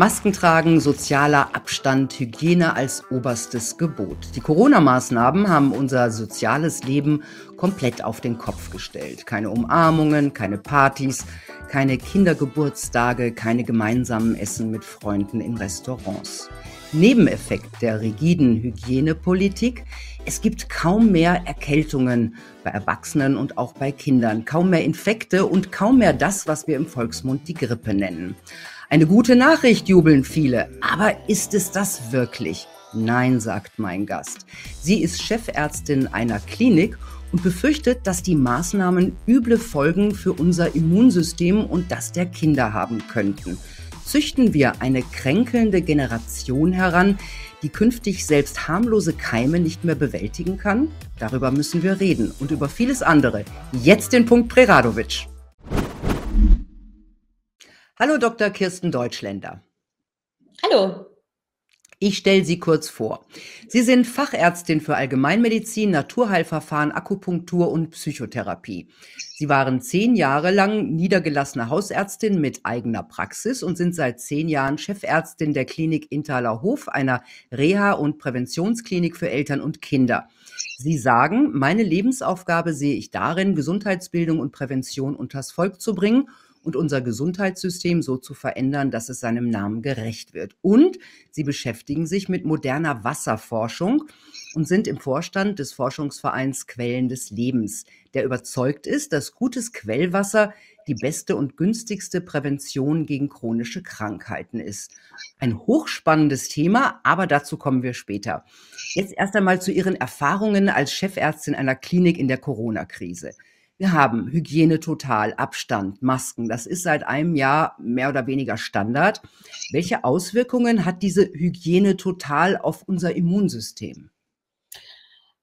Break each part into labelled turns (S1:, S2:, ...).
S1: Masken tragen, sozialer Abstand, Hygiene als oberstes Gebot. Die Corona-Maßnahmen haben unser soziales Leben komplett auf den Kopf gestellt. Keine Umarmungen, keine Partys, keine Kindergeburtstage, keine gemeinsamen Essen mit Freunden in Restaurants. Nebeneffekt der rigiden Hygienepolitik, es gibt kaum mehr Erkältungen bei Erwachsenen und auch bei Kindern, kaum mehr Infekte und kaum mehr das, was wir im Volksmund die Grippe nennen. Eine gute Nachricht jubeln viele, aber ist es das wirklich? Nein, sagt mein Gast. Sie ist Chefärztin einer Klinik und befürchtet, dass die Maßnahmen üble Folgen für unser Immunsystem und das der Kinder haben könnten. Züchten wir eine kränkelnde Generation heran, die künftig selbst harmlose Keime nicht mehr bewältigen kann? Darüber müssen wir reden und über vieles andere. Jetzt den Punkt Preradovic. Hallo Dr. Kirsten Deutschländer.
S2: Hallo.
S1: Ich stelle Sie kurz vor. Sie sind Fachärztin für Allgemeinmedizin, Naturheilverfahren, Akupunktur und Psychotherapie. Sie waren zehn Jahre lang niedergelassene Hausärztin mit eigener Praxis und sind seit zehn Jahren Chefärztin der Klinik Intaler Hof, einer Reha- und Präventionsklinik für Eltern und Kinder. Sie sagen, meine Lebensaufgabe sehe ich darin, Gesundheitsbildung und Prävention unters Volk zu bringen und unser Gesundheitssystem so zu verändern, dass es seinem Namen gerecht wird. Und sie beschäftigen sich mit moderner Wasserforschung und sind im Vorstand des Forschungsvereins Quellen des Lebens, der überzeugt ist, dass gutes Quellwasser die beste und günstigste Prävention gegen chronische Krankheiten ist. Ein hochspannendes Thema, aber dazu kommen wir später. Jetzt erst einmal zu Ihren Erfahrungen als Chefärztin einer Klinik in der Corona-Krise. Wir haben Hygiene total, Abstand, Masken. Das ist seit einem Jahr mehr oder weniger Standard. Welche Auswirkungen hat diese Hygiene total auf unser Immunsystem?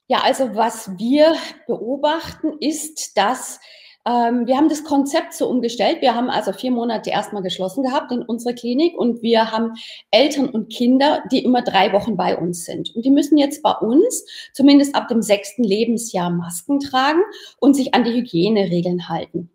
S2: Ja, also was wir beobachten, ist, dass wir haben das Konzept so umgestellt. Wir haben also vier Monate erstmal geschlossen gehabt in unserer Klinik und wir haben Eltern und Kinder, die immer drei Wochen bei uns sind. Und die müssen jetzt bei uns zumindest ab dem sechsten Lebensjahr Masken tragen und sich an die Hygieneregeln halten.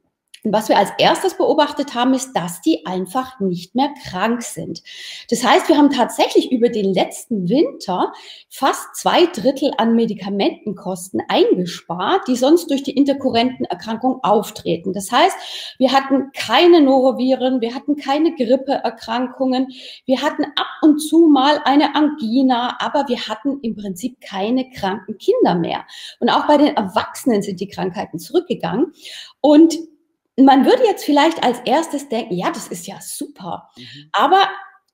S2: Und was wir als erstes beobachtet haben, ist, dass die einfach nicht mehr krank sind. Das heißt, wir haben tatsächlich über den letzten Winter fast zwei Drittel an Medikamentenkosten eingespart, die sonst durch die interkurrenten Erkrankungen auftreten. Das heißt, wir hatten keine Noroviren, wir hatten keine Grippeerkrankungen, wir hatten ab und zu mal eine Angina, aber wir hatten im Prinzip keine kranken Kinder mehr. Und auch bei den Erwachsenen sind die Krankheiten zurückgegangen. Und man würde jetzt vielleicht als erstes denken, ja, das ist ja super. Mhm. Aber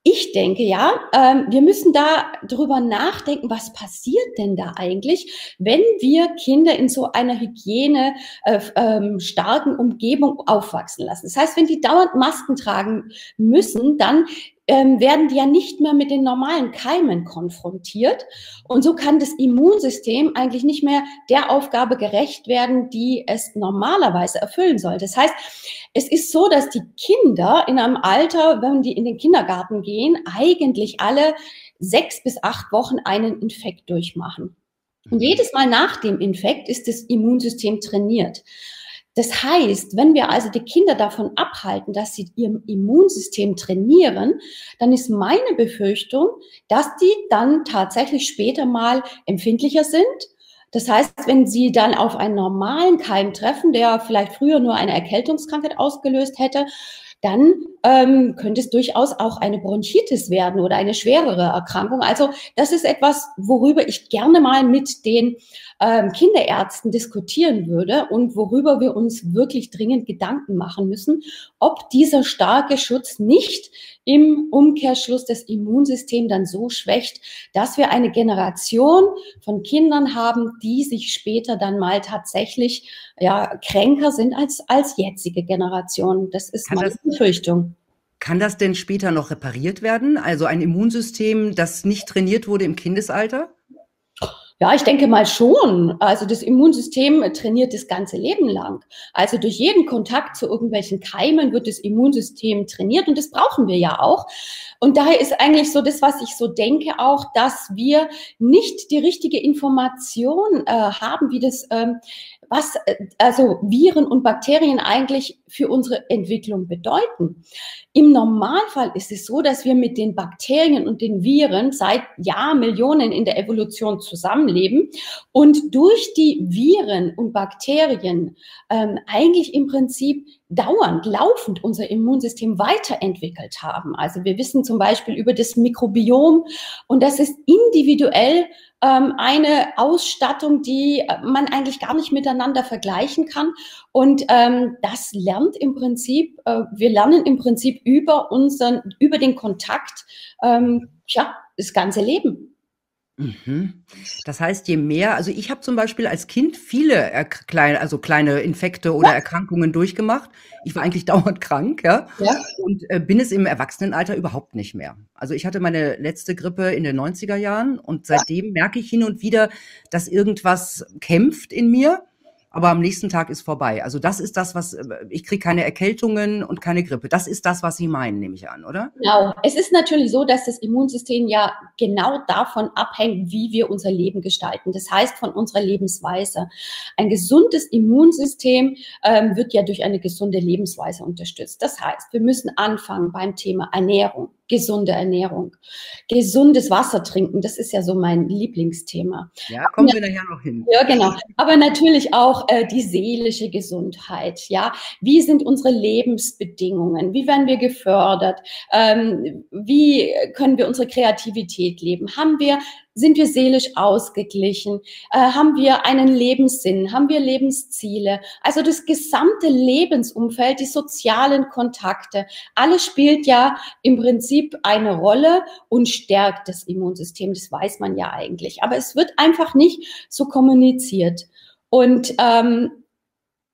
S2: ich denke ja, ähm, wir müssen da drüber nachdenken, was passiert denn da eigentlich, wenn wir Kinder in so einer Hygiene äh, ähm, starken Umgebung aufwachsen lassen. Das heißt, wenn die dauernd Masken tragen müssen, dann ähm, werden die ja nicht mehr mit den normalen Keimen konfrontiert. Und so kann das Immunsystem eigentlich nicht mehr der Aufgabe gerecht werden, die es normalerweise erfüllen soll. Das heißt, es ist so, dass die Kinder in einem Alter, wenn die in den Kindergarten gehen, eigentlich alle sechs bis acht Wochen einen Infekt durchmachen. Und jedes Mal nach dem Infekt ist das Immunsystem trainiert. Das heißt, wenn wir also die Kinder davon abhalten, dass sie ihr Immunsystem trainieren, dann ist meine Befürchtung, dass die dann tatsächlich später mal empfindlicher sind. Das heißt, wenn sie dann auf einen normalen Keim treffen, der vielleicht früher nur eine Erkältungskrankheit ausgelöst hätte, dann ähm, könnte es durchaus auch eine Bronchitis werden oder eine schwerere Erkrankung. Also das ist etwas, worüber ich gerne mal mit den ähm, Kinderärzten diskutieren würde und worüber wir uns wirklich dringend Gedanken machen müssen, ob dieser starke Schutz nicht im Umkehrschluss das Immunsystem dann so schwächt, dass wir eine Generation von Kindern haben, die sich später dann mal tatsächlich ja, kränker sind als, als jetzige Generation. Das ist Kann meine das Befürchtung.
S1: Kann das denn später noch repariert werden? Also ein Immunsystem, das nicht trainiert wurde im Kindesalter?
S2: Ja, ich denke mal schon. Also das Immunsystem trainiert das ganze Leben lang. Also durch jeden Kontakt zu irgendwelchen Keimen wird das Immunsystem trainiert und das brauchen wir ja auch. Und daher ist eigentlich so das, was ich so denke, auch, dass wir nicht die richtige Information äh, haben, wie das, ähm, was, äh, also Viren und Bakterien eigentlich für unsere Entwicklung bedeuten. Im Normalfall ist es so, dass wir mit den Bakterien und den Viren seit Jahrmillionen in der Evolution zusammenleben und durch die Viren und Bakterien ähm, eigentlich im Prinzip dauernd, laufend unser Immunsystem weiterentwickelt haben. Also wir wissen zum Beispiel über das Mikrobiom und das ist individuell ähm, eine Ausstattung, die äh, man eigentlich gar nicht miteinander vergleichen kann. Und ähm, das lernt im Prinzip, äh, wir lernen im Prinzip über unseren, über den Kontakt, ähm, ja, das ganze Leben.
S1: Mhm. Das heißt, je mehr, also ich habe zum Beispiel als Kind viele kleine, also kleine Infekte oder ja. Erkrankungen durchgemacht. Ich war eigentlich dauernd krank, ja, ja. und äh, bin es im Erwachsenenalter überhaupt nicht mehr. Also ich hatte meine letzte Grippe in den 90er Jahren und seitdem ja. merke ich hin und wieder, dass irgendwas kämpft in mir aber am nächsten Tag ist vorbei. Also das ist das, was äh, ich kriege keine Erkältungen und keine Grippe. Das ist das, was Sie meinen, nehme ich an, oder?
S2: Genau. Es ist natürlich so, dass das Immunsystem ja genau davon abhängt, wie wir unser Leben gestalten. Das heißt von unserer Lebensweise. Ein gesundes Immunsystem ähm, wird ja durch eine gesunde Lebensweise unterstützt. Das heißt, wir müssen anfangen beim Thema Ernährung gesunde Ernährung, gesundes Wasser trinken, das ist ja so mein Lieblingsthema.
S1: Ja, kommen wir nachher noch hin.
S2: Ja, genau. Aber natürlich auch äh, die seelische Gesundheit. Ja, wie sind unsere Lebensbedingungen? Wie werden wir gefördert? Ähm, wie können wir unsere Kreativität leben? Haben wir sind wir seelisch ausgeglichen? Äh, haben wir einen Lebenssinn? Haben wir Lebensziele? Also das gesamte Lebensumfeld, die sozialen Kontakte, alles spielt ja im Prinzip eine Rolle und stärkt das Immunsystem. Das weiß man ja eigentlich. Aber es wird einfach nicht so kommuniziert. Und ähm,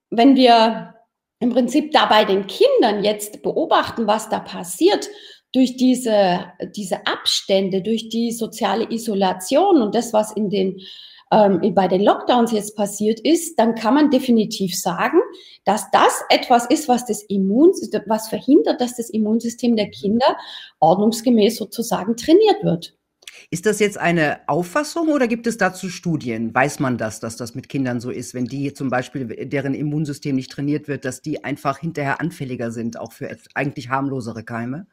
S2: wenn wir im Prinzip da bei den Kindern jetzt beobachten, was da passiert, durch diese, diese Abstände, durch die soziale Isolation und das, was in den, ähm, bei den Lockdowns jetzt passiert ist, dann kann man definitiv sagen, dass das etwas ist, was das Immun, was verhindert, dass das Immunsystem der Kinder ordnungsgemäß sozusagen trainiert wird.
S1: Ist das jetzt eine Auffassung oder gibt es dazu Studien? Weiß man das, dass das mit Kindern so ist, wenn die zum Beispiel, deren Immunsystem nicht trainiert wird, dass die einfach hinterher anfälliger sind, auch für eigentlich harmlosere Keime?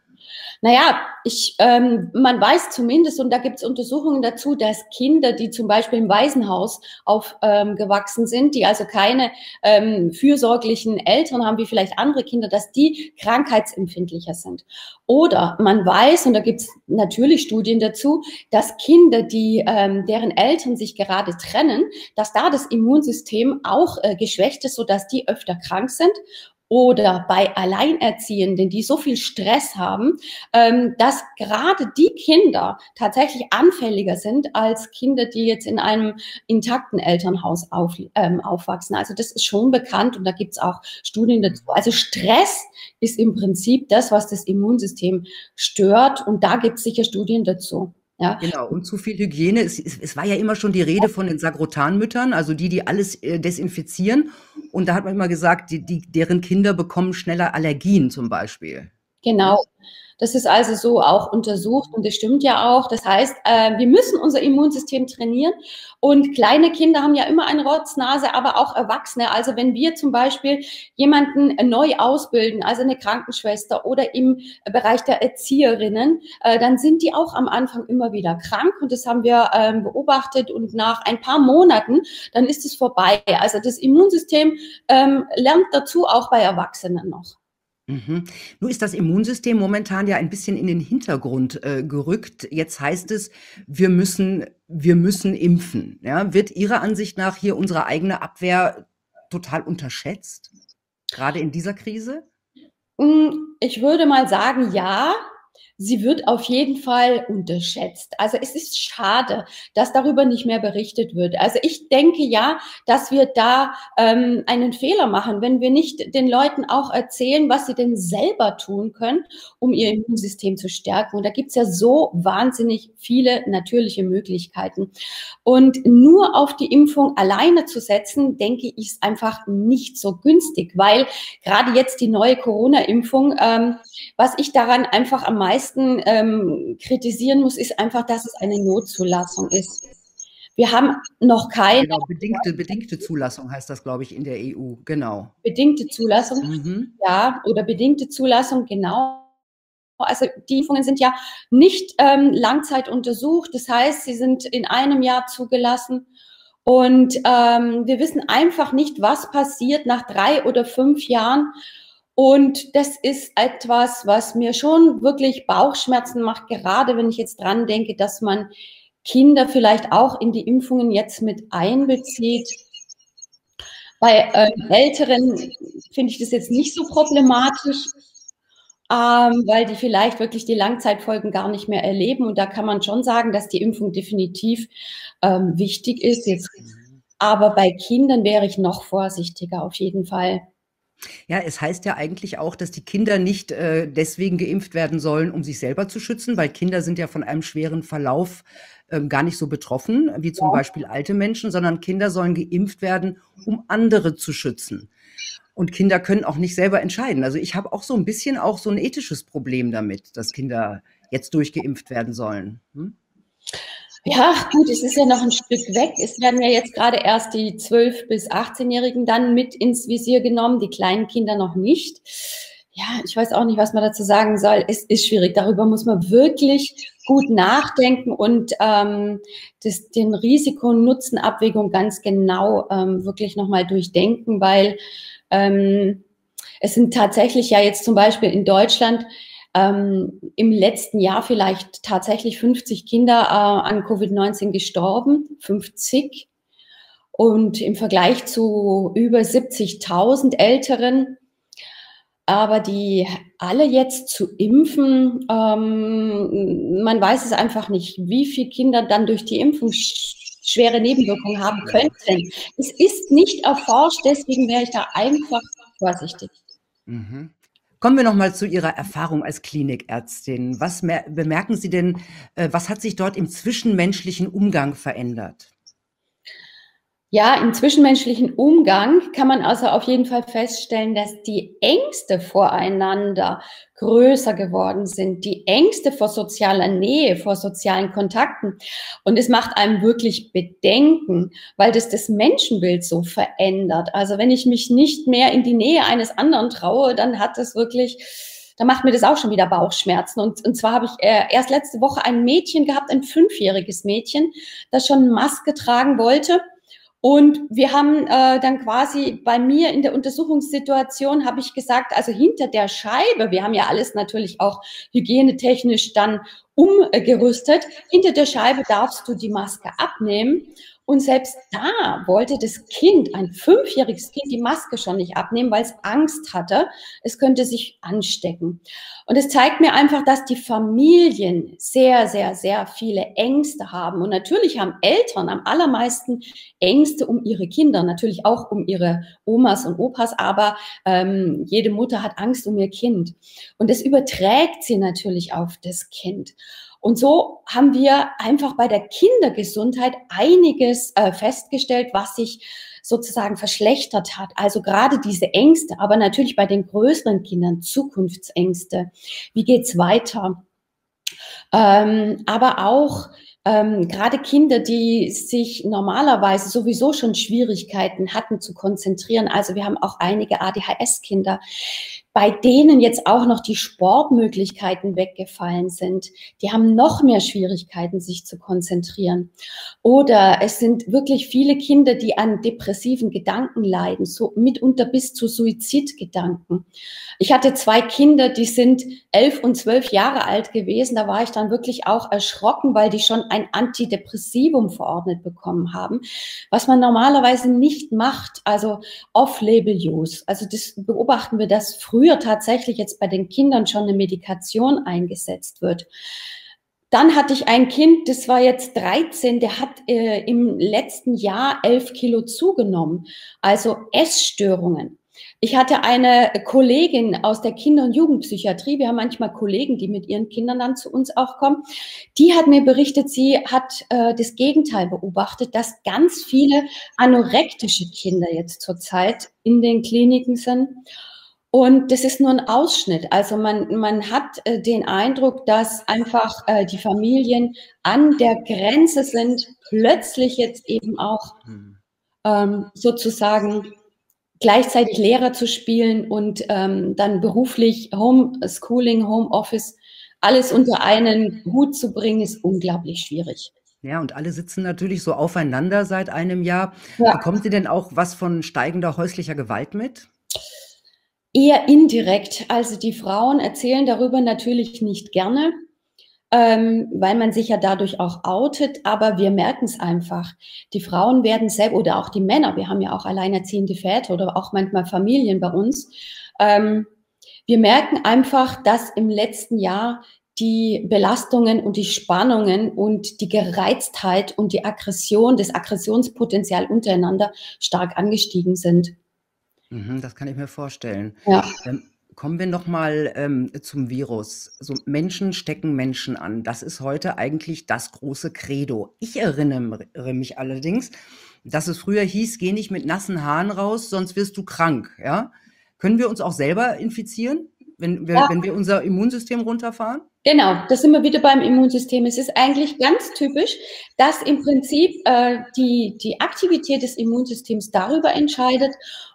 S2: Naja, ich, ähm, man weiß zumindest, und da gibt es Untersuchungen dazu, dass Kinder, die zum Beispiel im Waisenhaus aufgewachsen ähm, sind, die also keine ähm, fürsorglichen Eltern haben, wie vielleicht andere Kinder, dass die krankheitsempfindlicher sind. Oder man weiß, und da gibt es natürlich Studien dazu, dass Kinder, die, ähm, deren Eltern sich gerade trennen, dass da das Immunsystem auch äh, geschwächt ist, sodass die öfter krank sind oder bei Alleinerziehenden, die so viel Stress haben, ähm, dass gerade die Kinder tatsächlich anfälliger sind als Kinder, die jetzt in einem intakten Elternhaus auf, ähm, aufwachsen. Also das ist schon bekannt und da gibt es auch Studien dazu. Also Stress ist im Prinzip das, was das Immunsystem stört und da gibt es sicher Studien dazu.
S1: Ja. Genau, und zu viel Hygiene. Es, es, es, war ja immer schon die Rede von den Sagrotanmüttern, also die, die alles äh, desinfizieren. Und da hat man immer gesagt, die, die, deren Kinder bekommen schneller Allergien zum Beispiel.
S2: Genau. Das ist also so auch untersucht und das stimmt ja auch. Das heißt, äh, wir müssen unser Immunsystem trainieren und kleine Kinder haben ja immer eine Rotznase, aber auch Erwachsene. Also wenn wir zum Beispiel jemanden neu ausbilden, also eine Krankenschwester oder im Bereich der Erzieherinnen, äh, dann sind die auch am Anfang immer wieder krank und das haben wir ähm, beobachtet und nach ein paar Monaten, dann ist es vorbei. Also das Immunsystem ähm, lernt dazu auch bei Erwachsenen noch.
S1: Mhm. Nun ist das Immunsystem momentan ja ein bisschen in den Hintergrund äh, gerückt. Jetzt heißt es, wir müssen, wir müssen impfen. Ja? Wird Ihrer Ansicht nach hier unsere eigene Abwehr total unterschätzt? Gerade in dieser Krise?
S2: Hm, ich würde mal sagen, ja sie wird auf jeden Fall unterschätzt. Also es ist schade, dass darüber nicht mehr berichtet wird. Also ich denke ja, dass wir da ähm, einen Fehler machen, wenn wir nicht den Leuten auch erzählen, was sie denn selber tun können, um ihr Immunsystem zu stärken. Und da gibt's ja so wahnsinnig viele natürliche Möglichkeiten. Und nur auf die Impfung alleine zu setzen, denke ich, ist einfach nicht so günstig, weil gerade jetzt die neue Corona-Impfung, ähm, was ich daran einfach am meisten ähm, kritisieren muss, ist einfach, dass es eine Notzulassung ist. Wir haben noch keine.
S1: Genau, bedingte, bedingte Zulassung heißt das, glaube ich, in der EU. Genau.
S2: Bedingte Zulassung, mhm. ja, oder bedingte Zulassung, genau. Also die Impfungen sind ja nicht ähm, Langzeit untersucht. Das heißt, sie sind in einem Jahr zugelassen. Und ähm, wir wissen einfach nicht, was passiert nach drei oder fünf Jahren. Und das ist etwas, was mir schon wirklich Bauchschmerzen macht, gerade wenn ich jetzt dran denke, dass man Kinder vielleicht auch in die Impfungen jetzt mit einbezieht. Bei ähm, Älteren finde ich das jetzt nicht so problematisch, ähm, weil die vielleicht wirklich die Langzeitfolgen gar nicht mehr erleben. Und da kann man schon sagen, dass die Impfung definitiv ähm, wichtig ist. Jetzt, aber bei Kindern wäre ich noch vorsichtiger auf jeden Fall.
S1: Ja, es heißt ja eigentlich auch, dass die Kinder nicht äh, deswegen geimpft werden sollen, um sich selber zu schützen, weil Kinder sind ja von einem schweren Verlauf ähm, gar nicht so betroffen, wie zum ja. Beispiel alte Menschen, sondern Kinder sollen geimpft werden, um andere zu schützen. Und Kinder können auch nicht selber entscheiden. Also ich habe auch so ein bisschen auch so ein ethisches Problem damit, dass Kinder jetzt durchgeimpft werden sollen. Hm?
S2: Ja, gut, es ist ja noch ein Stück weg. Es werden ja jetzt gerade erst die 12- bis 18-Jährigen dann mit ins Visier genommen, die kleinen Kinder noch nicht. Ja, ich weiß auch nicht, was man dazu sagen soll. Es ist schwierig. Darüber muss man wirklich gut nachdenken und ähm, das, den Risiko-Nutzen-Abwägung ganz genau ähm, wirklich nochmal durchdenken, weil ähm, es sind tatsächlich ja jetzt zum Beispiel in Deutschland ähm, im letzten Jahr vielleicht tatsächlich 50 Kinder äh, an Covid-19 gestorben, 50. Und im Vergleich zu über 70.000 Älteren, aber die alle jetzt zu impfen, ähm, man weiß es einfach nicht, wie viele Kinder dann durch die Impfung schwere Nebenwirkungen haben könnten. Es ist nicht erforscht, deswegen wäre ich da einfach vorsichtig.
S1: Mhm. Kommen wir noch mal zu Ihrer Erfahrung als Klinikärztin. Was bemerken Sie denn, äh, was hat sich dort im zwischenmenschlichen Umgang verändert?
S2: Ja, im zwischenmenschlichen Umgang kann man also auf jeden Fall feststellen, dass die Ängste voreinander größer geworden sind, die Ängste vor sozialer Nähe, vor sozialen Kontakten. Und es macht einem wirklich Bedenken, weil das das Menschenbild so verändert. Also wenn ich mich nicht mehr in die Nähe eines anderen traue, dann hat das wirklich da macht mir das auch schon wieder Bauchschmerzen. Und, und zwar habe ich äh, erst letzte Woche ein Mädchen gehabt, ein fünfjähriges Mädchen, das schon Maske tragen wollte. Und wir haben äh, dann quasi bei mir in der Untersuchungssituation habe ich gesagt, also hinter der Scheibe, wir haben ja alles natürlich auch hygienetechnisch dann umgerüstet, hinter der Scheibe darfst du die Maske abnehmen. Und selbst da wollte das Kind, ein fünfjähriges Kind, die Maske schon nicht abnehmen, weil es Angst hatte, es könnte sich anstecken. Und es zeigt mir einfach, dass die Familien sehr, sehr, sehr viele Ängste haben. Und natürlich haben Eltern am allermeisten Ängste um ihre Kinder, natürlich auch um ihre Omas und Opas, aber ähm, jede Mutter hat Angst um ihr Kind. Und das überträgt sie natürlich auf das Kind. Und so haben wir einfach bei der Kindergesundheit einiges äh, festgestellt, was sich sozusagen verschlechtert hat. Also gerade diese Ängste, aber natürlich bei den größeren Kindern Zukunftsängste. Wie geht's weiter? Ähm, aber auch ähm, gerade Kinder, die sich normalerweise sowieso schon Schwierigkeiten hatten zu konzentrieren. Also wir haben auch einige ADHS-Kinder, bei denen jetzt auch noch die Sportmöglichkeiten weggefallen sind, die haben noch mehr Schwierigkeiten, sich zu konzentrieren. Oder es sind wirklich viele Kinder, die an depressiven Gedanken leiden, so mitunter bis zu Suizidgedanken. Ich hatte zwei Kinder, die sind elf und zwölf Jahre alt gewesen. Da war ich dann wirklich auch erschrocken, weil die schon ein Antidepressivum verordnet bekommen haben, was man normalerweise nicht macht, also Off-Label-Use. Also das beobachten wir, dass früher tatsächlich jetzt bei den Kindern schon eine Medikation eingesetzt wird. Dann hatte ich ein Kind, das war jetzt 13, der hat äh, im letzten Jahr 11 Kilo zugenommen. Also Essstörungen. Ich hatte eine Kollegin aus der Kinder- und Jugendpsychiatrie. Wir haben manchmal Kollegen, die mit ihren Kindern dann zu uns auch kommen. Die hat mir berichtet, sie hat äh, das Gegenteil beobachtet, dass ganz viele anorektische Kinder jetzt zurzeit in den Kliniken sind. Und das ist nur ein Ausschnitt. Also man, man hat äh, den Eindruck, dass einfach äh, die Familien an der Grenze sind, plötzlich jetzt eben auch hm. ähm, sozusagen gleichzeitig Lehrer zu spielen und ähm, dann beruflich Homeschooling, Homeoffice, alles unter einen Hut zu bringen, ist unglaublich schwierig.
S1: Ja, und alle sitzen natürlich so aufeinander seit einem Jahr. Ja. Bekommt ihr denn auch was von steigender häuslicher Gewalt mit?
S2: Eher indirekt. Also die Frauen erzählen darüber natürlich nicht gerne, ähm, weil man sich ja dadurch auch outet, aber wir merken es einfach. Die Frauen werden selbst, oder auch die Männer, wir haben ja auch alleinerziehende Väter oder auch manchmal Familien bei uns. Ähm, wir merken einfach, dass im letzten Jahr die Belastungen und die Spannungen und die Gereiztheit und die Aggression, das Aggressionspotenzial untereinander stark angestiegen sind.
S1: Mhm, das kann ich mir vorstellen. Ja. Ähm, kommen wir noch mal ähm, zum Virus. So Menschen stecken Menschen an. Das ist heute eigentlich das große Credo. Ich erinnere mich allerdings, dass es früher hieß, geh nicht mit nassen Haaren raus, sonst wirst du krank. Ja? Können wir uns auch selber infizieren, wenn wir, ja. wenn wir unser Immunsystem runterfahren?
S2: Genau, das sind wir wieder beim Immunsystem. Es ist eigentlich ganz typisch, dass im Prinzip äh, die, die Aktivität des Immunsystems darüber entscheidet,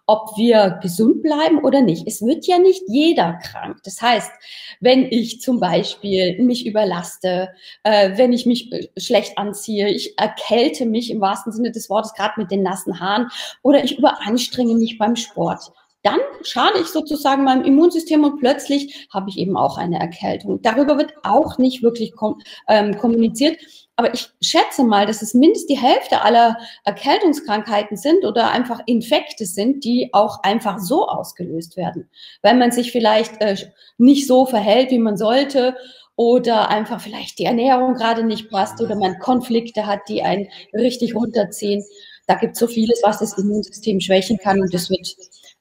S2: ob wir gesund bleiben oder nicht. Es wird ja nicht jeder krank. Das heißt, wenn ich zum Beispiel mich überlaste, äh, wenn ich mich äh, schlecht anziehe, ich erkälte mich im wahrsten Sinne des Wortes, gerade mit den nassen Haaren, oder ich überanstrenge mich beim Sport, dann schade ich sozusagen meinem Immunsystem und plötzlich habe ich eben auch eine Erkältung. Darüber wird auch nicht wirklich kom ähm, kommuniziert. Aber ich schätze mal, dass es mindestens die Hälfte aller Erkältungskrankheiten sind oder einfach Infekte sind, die auch einfach so ausgelöst werden. Weil man sich vielleicht äh, nicht so verhält, wie man sollte oder einfach vielleicht die Ernährung gerade nicht passt oder man Konflikte hat, die einen richtig runterziehen. Da gibt es so vieles, was das Immunsystem schwächen kann und das wird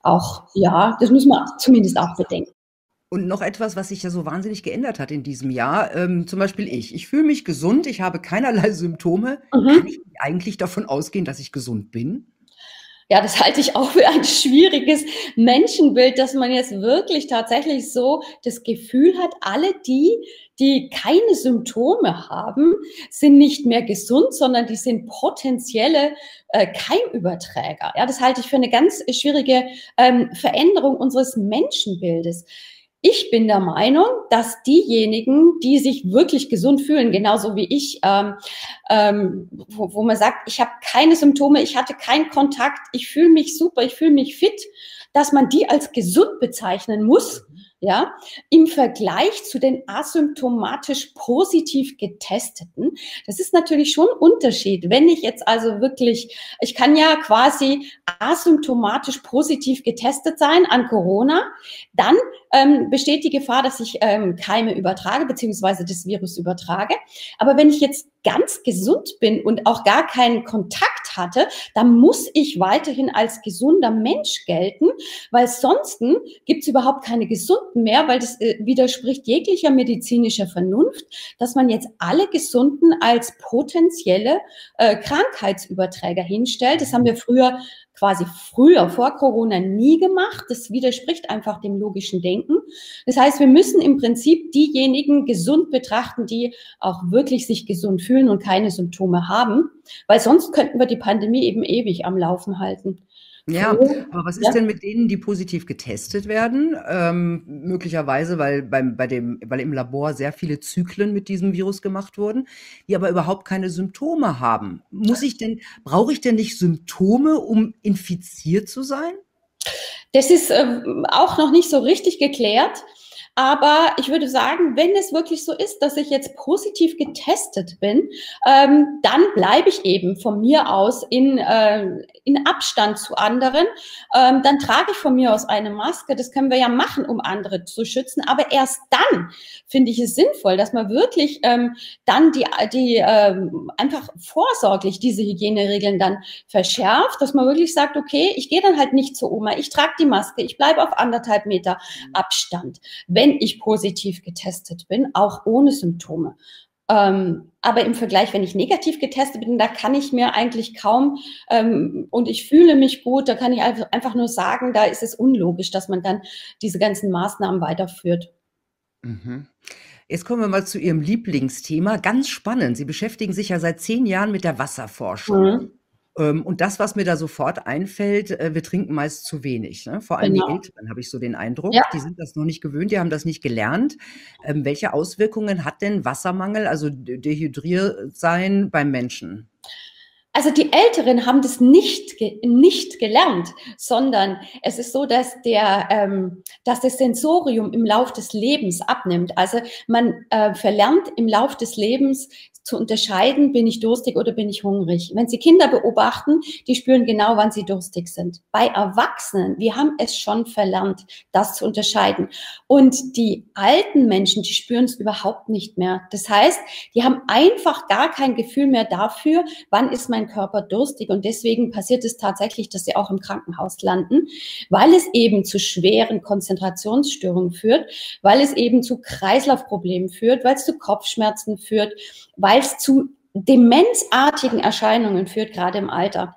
S2: auch, ja, das muss man zumindest auch bedenken.
S1: Und noch etwas, was sich ja so wahnsinnig geändert hat in diesem Jahr, ähm, zum Beispiel ich. Ich fühle mich gesund, ich habe keinerlei Symptome. Mhm. Kann ich eigentlich davon ausgehen, dass ich gesund bin?
S2: Ja, das halte ich auch für ein schwieriges Menschenbild, dass man jetzt wirklich tatsächlich so das Gefühl hat, alle die, die keine Symptome haben, sind nicht mehr gesund, sondern die sind potenzielle äh, Keimüberträger. Ja, das halte ich für eine ganz schwierige ähm, Veränderung unseres Menschenbildes. Ich bin der Meinung, dass diejenigen, die sich wirklich gesund fühlen, genauso wie ich, ähm, ähm, wo, wo man sagt, ich habe keine Symptome, ich hatte keinen Kontakt, ich fühle mich super, ich fühle mich fit, dass man die als gesund bezeichnen muss ja, im Vergleich zu den asymptomatisch positiv getesteten. Das ist natürlich schon ein Unterschied. Wenn ich jetzt also wirklich, ich kann ja quasi asymptomatisch positiv getestet sein an Corona, dann ähm, besteht die Gefahr, dass ich ähm, Keime übertrage, beziehungsweise das Virus übertrage. Aber wenn ich jetzt ganz gesund bin und auch gar keinen Kontakt hatte, dann muss ich weiterhin als gesunder Mensch gelten, weil sonst gibt es überhaupt keine Gesunden mehr, weil das äh, widerspricht jeglicher medizinischer Vernunft, dass man jetzt alle Gesunden als potenzielle äh, Krankheitsüberträger hinstellt. Das haben wir früher quasi früher vor Corona nie gemacht. Das widerspricht einfach dem logischen Denken. Das heißt, wir müssen im Prinzip diejenigen gesund betrachten, die auch wirklich sich gesund fühlen und keine Symptome haben, weil sonst könnten wir die Pandemie eben ewig am Laufen halten.
S1: Ja, aber was ist ja. denn mit denen, die positiv getestet werden? Ähm, möglicherweise, weil beim, bei dem, weil im Labor sehr viele Zyklen mit diesem Virus gemacht wurden, die aber überhaupt keine Symptome haben. Muss ich denn, brauche ich denn nicht Symptome, um infiziert zu sein?
S2: Das ist äh, auch noch nicht so richtig geklärt. Aber ich würde sagen, wenn es wirklich so ist, dass ich jetzt positiv getestet bin, ähm, dann bleibe ich eben von mir aus in, äh, in Abstand zu anderen. Ähm, dann trage ich von mir aus eine Maske. Das können wir ja machen, um andere zu schützen. Aber erst dann finde ich es sinnvoll, dass man wirklich ähm, dann die, die ähm, einfach vorsorglich diese Hygieneregeln dann verschärft, dass man wirklich sagt, okay, ich gehe dann halt nicht zur Oma, ich trage die Maske, ich bleibe auf anderthalb Meter Abstand. Wenn wenn ich positiv getestet bin, auch ohne Symptome. Ähm, aber im Vergleich, wenn ich negativ getestet bin, da kann ich mir eigentlich kaum ähm, und ich fühle mich gut, da kann ich einfach nur sagen, da ist es unlogisch, dass man dann diese ganzen Maßnahmen weiterführt.
S1: Mhm. Jetzt kommen wir mal zu Ihrem Lieblingsthema. Ganz spannend. Sie beschäftigen sich ja seit zehn Jahren mit der Wasserforschung. Mhm. Ähm, und das, was mir da sofort einfällt, äh, wir trinken meist zu wenig. Ne? Vor allem genau. die Älteren habe ich so den Eindruck. Ja. Die sind das noch nicht gewöhnt, die haben das nicht gelernt. Ähm, welche Auswirkungen hat denn Wassermangel, also dehydriert sein beim Menschen?
S2: Also die Älteren haben das nicht, nicht gelernt, sondern es ist so, dass, der, ähm, dass das Sensorium im Lauf des Lebens abnimmt. Also man äh, verlernt im Lauf des Lebens zu unterscheiden, bin ich durstig oder bin ich hungrig. Wenn Sie Kinder beobachten, die spüren genau, wann sie durstig sind. Bei Erwachsenen, wir haben es schon verlernt, das zu unterscheiden. Und die alten Menschen, die spüren es überhaupt nicht mehr. Das heißt, die haben einfach gar kein Gefühl mehr dafür, wann ist mein Körper durstig. Und deswegen passiert es tatsächlich, dass sie auch im Krankenhaus landen, weil es eben zu schweren Konzentrationsstörungen führt, weil es eben zu Kreislaufproblemen führt, weil es zu Kopfschmerzen führt, weil es zu demenzartigen Erscheinungen führt, gerade im Alter.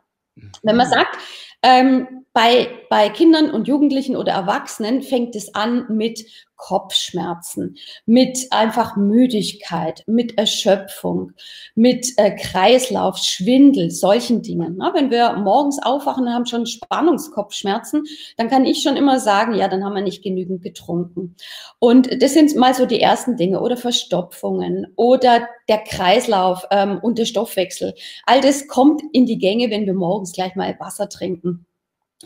S2: Wenn man mhm. sagt, ähm, bei, bei Kindern und Jugendlichen oder Erwachsenen fängt es an mit Kopfschmerzen, mit einfach Müdigkeit, mit Erschöpfung, mit äh, Kreislauf, Schwindel, solchen Dingen. Na, wenn wir morgens aufwachen und haben schon Spannungskopfschmerzen, dann kann ich schon immer sagen, ja, dann haben wir nicht genügend getrunken. Und das sind mal so die ersten Dinge oder Verstopfungen oder der Kreislauf ähm, und der Stoffwechsel. All das kommt in die Gänge, wenn wir morgens gleich mal Wasser trinken.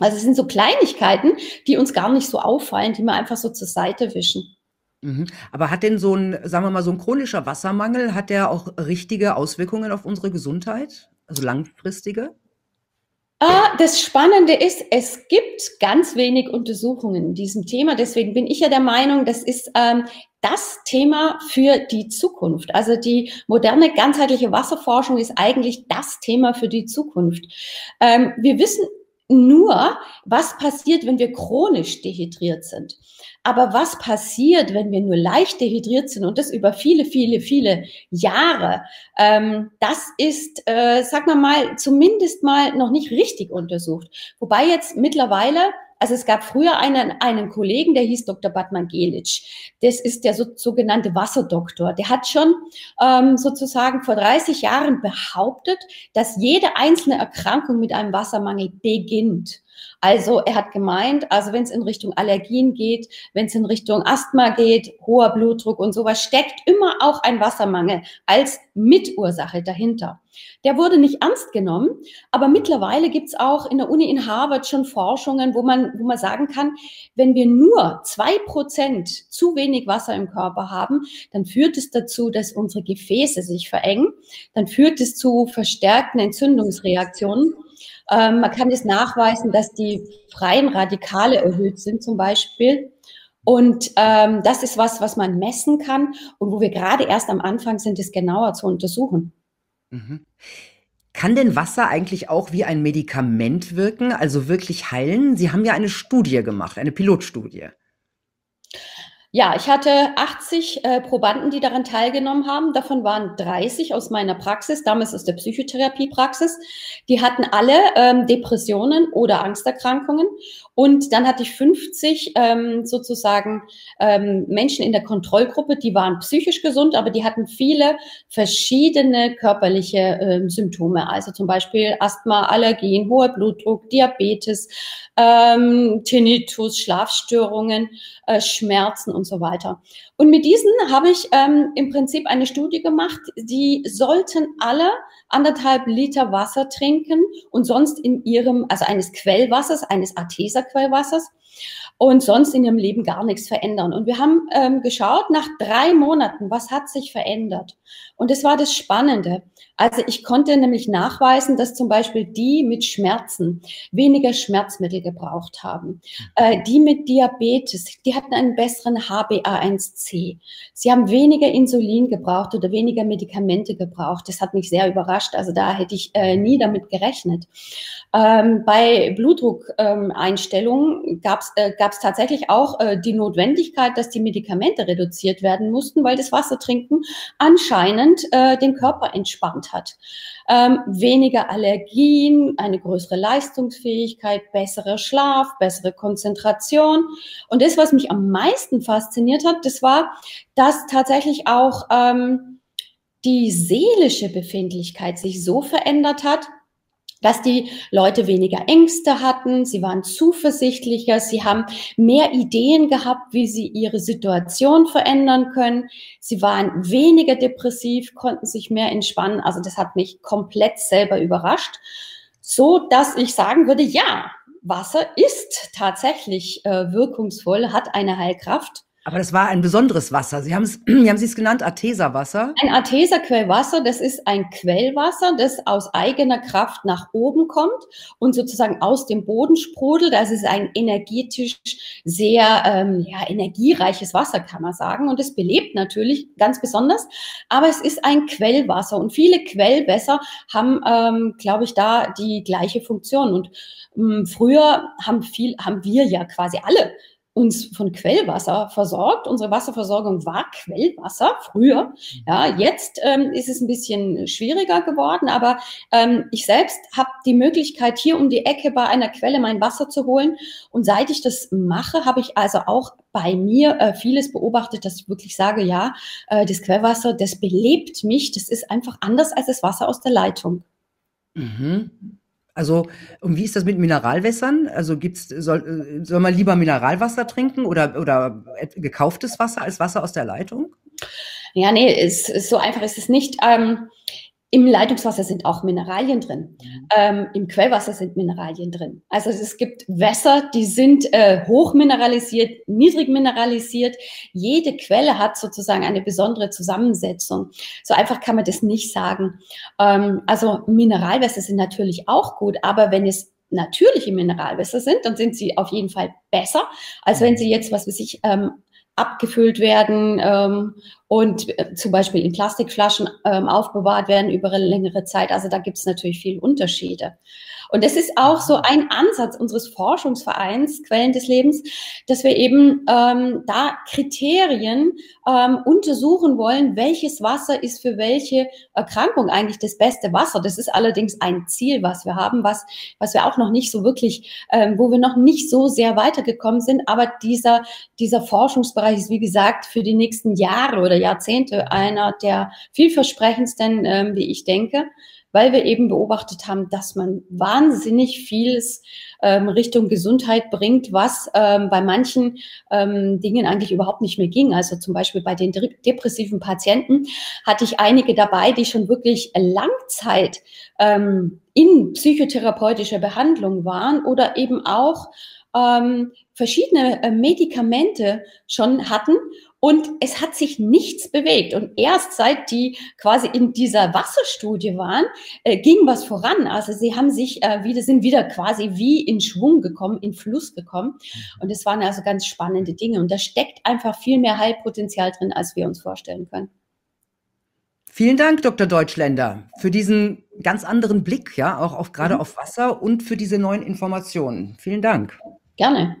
S2: Also es sind so Kleinigkeiten, die uns gar nicht so auffallen, die wir einfach so zur Seite wischen.
S1: Mhm. Aber hat denn so ein, sagen wir mal, so ein chronischer Wassermangel, hat der auch richtige Auswirkungen auf unsere Gesundheit? Also langfristige?
S2: Ah, das Spannende ist, es gibt ganz wenig Untersuchungen in diesem Thema. Deswegen bin ich ja der Meinung, das ist ähm, das Thema für die Zukunft. Also die moderne ganzheitliche Wasserforschung ist eigentlich das Thema für die Zukunft. Ähm, wir wissen nur, was passiert, wenn wir chronisch dehydriert sind. Aber was passiert, wenn wir nur leicht dehydriert sind und das über viele, viele, viele Jahre? Ähm, das ist, äh, sag mal mal, zumindest mal noch nicht richtig untersucht. Wobei jetzt mittlerweile also es gab früher einen, einen Kollegen, der hieß Dr. Batman Gelic. Das ist der so, sogenannte Wasserdoktor. Der hat schon ähm, sozusagen vor 30 Jahren behauptet, dass jede einzelne Erkrankung mit einem Wassermangel beginnt. Also er hat gemeint, also wenn es in Richtung Allergien geht, wenn es in Richtung Asthma geht, hoher Blutdruck und sowas, steckt immer auch ein Wassermangel als Mitursache dahinter. Der wurde nicht ernst genommen, aber mittlerweile gibt es auch in der Uni in Harvard schon Forschungen, wo man, wo man sagen kann, wenn wir nur zwei Prozent zu wenig Wasser im Körper haben, dann führt es dazu, dass unsere Gefäße sich verengen, dann führt es zu verstärkten Entzündungsreaktionen ähm, man kann es nachweisen, dass die freien Radikale erhöht sind zum Beispiel. Und ähm, das ist was, was man messen kann und wo wir gerade erst am Anfang sind, es genauer zu untersuchen.
S1: Mhm. Kann denn Wasser eigentlich auch wie ein Medikament wirken, also wirklich heilen? Sie haben ja eine Studie gemacht, eine Pilotstudie.
S2: Ja, ich hatte 80 äh, Probanden, die daran teilgenommen haben. Davon waren 30 aus meiner Praxis, damals aus der Psychotherapiepraxis. Die hatten alle ähm, Depressionen oder Angsterkrankungen. Und dann hatte ich 50 ähm, sozusagen ähm, Menschen in der Kontrollgruppe, die waren psychisch gesund, aber die hatten viele verschiedene körperliche ähm, Symptome. Also zum Beispiel Asthma, Allergien, hoher Blutdruck, Diabetes, ähm, Tinnitus, Schlafstörungen, äh, Schmerzen und so weiter. Und mit diesen habe ich ähm, im Prinzip eine Studie gemacht, die sollten alle anderthalb Liter Wasser trinken und sonst in ihrem, also eines Quellwassers, eines Arteser-Quellwassers und sonst in ihrem Leben gar nichts verändern. Und wir haben ähm, geschaut nach drei Monaten, was hat sich verändert. Und das war das Spannende. Also ich konnte nämlich nachweisen, dass zum Beispiel die mit Schmerzen weniger Schmerzmittel gebraucht haben. Äh, die mit Diabetes, die hatten einen besseren HbA1c. Sie haben weniger Insulin gebraucht oder weniger Medikamente gebraucht. Das hat mich sehr überrascht. Also da hätte ich äh, nie damit gerechnet. Ähm, bei Blutdruckeinstellungen ähm, gab es äh, gab es tatsächlich auch äh, die Notwendigkeit, dass die Medikamente reduziert werden mussten, weil das Wassertrinken anscheinend äh, den Körper entspannt hat. Ähm, weniger Allergien, eine größere Leistungsfähigkeit, besserer Schlaf, bessere Konzentration. Und das, was mich am meisten fasziniert hat, das war, dass tatsächlich auch ähm, die seelische Befindlichkeit sich so verändert hat, dass die Leute weniger Ängste hatten, sie waren zuversichtlicher, sie haben mehr Ideen gehabt, wie sie ihre Situation verändern können, sie waren weniger depressiv, konnten sich mehr entspannen. Also das hat mich komplett selber überrascht, so dass ich sagen würde, ja, Wasser ist tatsächlich äh, wirkungsvoll, hat eine Heilkraft.
S1: Aber das war ein besonderes Wasser. Sie haben es, wie haben Sie es genannt? Arteserwasser?
S2: Ein Arteserquellwasser, das ist ein Quellwasser, das aus eigener Kraft nach oben kommt und sozusagen aus dem Boden sprudelt. Das ist ein energetisch sehr ähm, ja, energiereiches Wasser, kann man sagen. Und es belebt natürlich ganz besonders. Aber es ist ein Quellwasser und viele Quellwässer haben, ähm, glaube ich, da die gleiche Funktion. Und ähm, früher haben viel, haben wir ja quasi alle uns von Quellwasser versorgt. Unsere Wasserversorgung war Quellwasser früher. Ja, jetzt ähm, ist es ein bisschen schwieriger geworden, aber ähm, ich selbst habe die Möglichkeit, hier um die Ecke bei einer Quelle mein Wasser zu holen. Und seit ich das mache, habe ich also auch bei mir äh, vieles beobachtet, dass ich wirklich sage, ja, äh, das Quellwasser, das belebt mich. Das ist einfach anders als das Wasser aus der Leitung.
S1: Mhm. Also, und wie ist das mit Mineralwässern? Also gibt's soll äh, soll man lieber Mineralwasser trinken oder oder gekauftes Wasser als Wasser aus der Leitung?
S2: Ja, nee, ist, ist so einfach ist es nicht. Ähm, im Leitungswasser sind auch Mineralien drin. Mhm. Ähm, Im Quellwasser sind Mineralien drin. Also es gibt Wässer, die sind äh, hoch mineralisiert, niedrig mineralisiert. Jede Quelle hat sozusagen eine besondere Zusammensetzung. So einfach kann man das nicht sagen. Ähm, also Mineralwässer sind natürlich auch gut, aber wenn es natürliche Mineralwässer sind, dann sind sie auf jeden Fall besser, als wenn sie jetzt, was weiß ich, ähm, abgefüllt werden ähm, und äh, zum Beispiel in Plastikflaschen ähm, aufbewahrt werden über eine längere Zeit. Also da gibt es natürlich viele Unterschiede. Und das ist auch so ein Ansatz unseres Forschungsvereins Quellen des Lebens, dass wir eben ähm, da Kriterien ähm, untersuchen wollen, welches Wasser ist für welche Erkrankung eigentlich das beste Wasser. Das ist allerdings ein Ziel, was wir haben, was, was wir auch noch nicht so wirklich, ähm, wo wir noch nicht so sehr weitergekommen sind. Aber dieser, dieser Forschungsbereich ist, wie gesagt, für die nächsten Jahre oder Jahrzehnte einer der vielversprechendsten, ähm, wie ich denke weil wir eben beobachtet haben, dass man wahnsinnig vieles ähm, Richtung Gesundheit bringt, was ähm, bei manchen ähm, Dingen eigentlich überhaupt nicht mehr ging. Also zum Beispiel bei den depressiven Patienten hatte ich einige dabei, die schon wirklich Langzeit ähm, in psychotherapeutischer Behandlung waren oder eben auch ähm, verschiedene äh, Medikamente schon hatten und es hat sich nichts bewegt. Und erst seit die quasi in dieser Wasserstudie waren, äh, ging was voran. Also sie haben sich äh, wieder, sind wieder quasi wie in Schwung gekommen, in Fluss gekommen. Mhm. Und es waren also ganz spannende Dinge. Und da steckt einfach viel mehr Heilpotenzial drin, als wir uns vorstellen können.
S1: Vielen Dank, Dr. Deutschländer, für diesen ganz anderen Blick, ja, auch auf, gerade mhm. auf Wasser und für diese neuen Informationen. Vielen Dank.
S2: Gerne.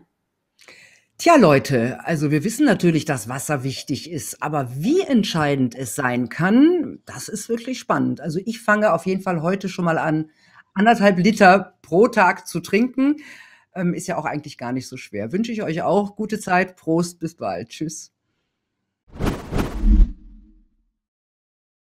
S1: Tja, Leute, also wir wissen natürlich, dass Wasser wichtig ist, aber wie entscheidend es sein kann, das ist wirklich spannend. Also ich fange auf jeden Fall heute schon mal an, anderthalb Liter pro Tag zu trinken. Ähm, ist ja auch eigentlich gar nicht so schwer. Wünsche ich euch auch gute Zeit. Prost, bis bald. Tschüss.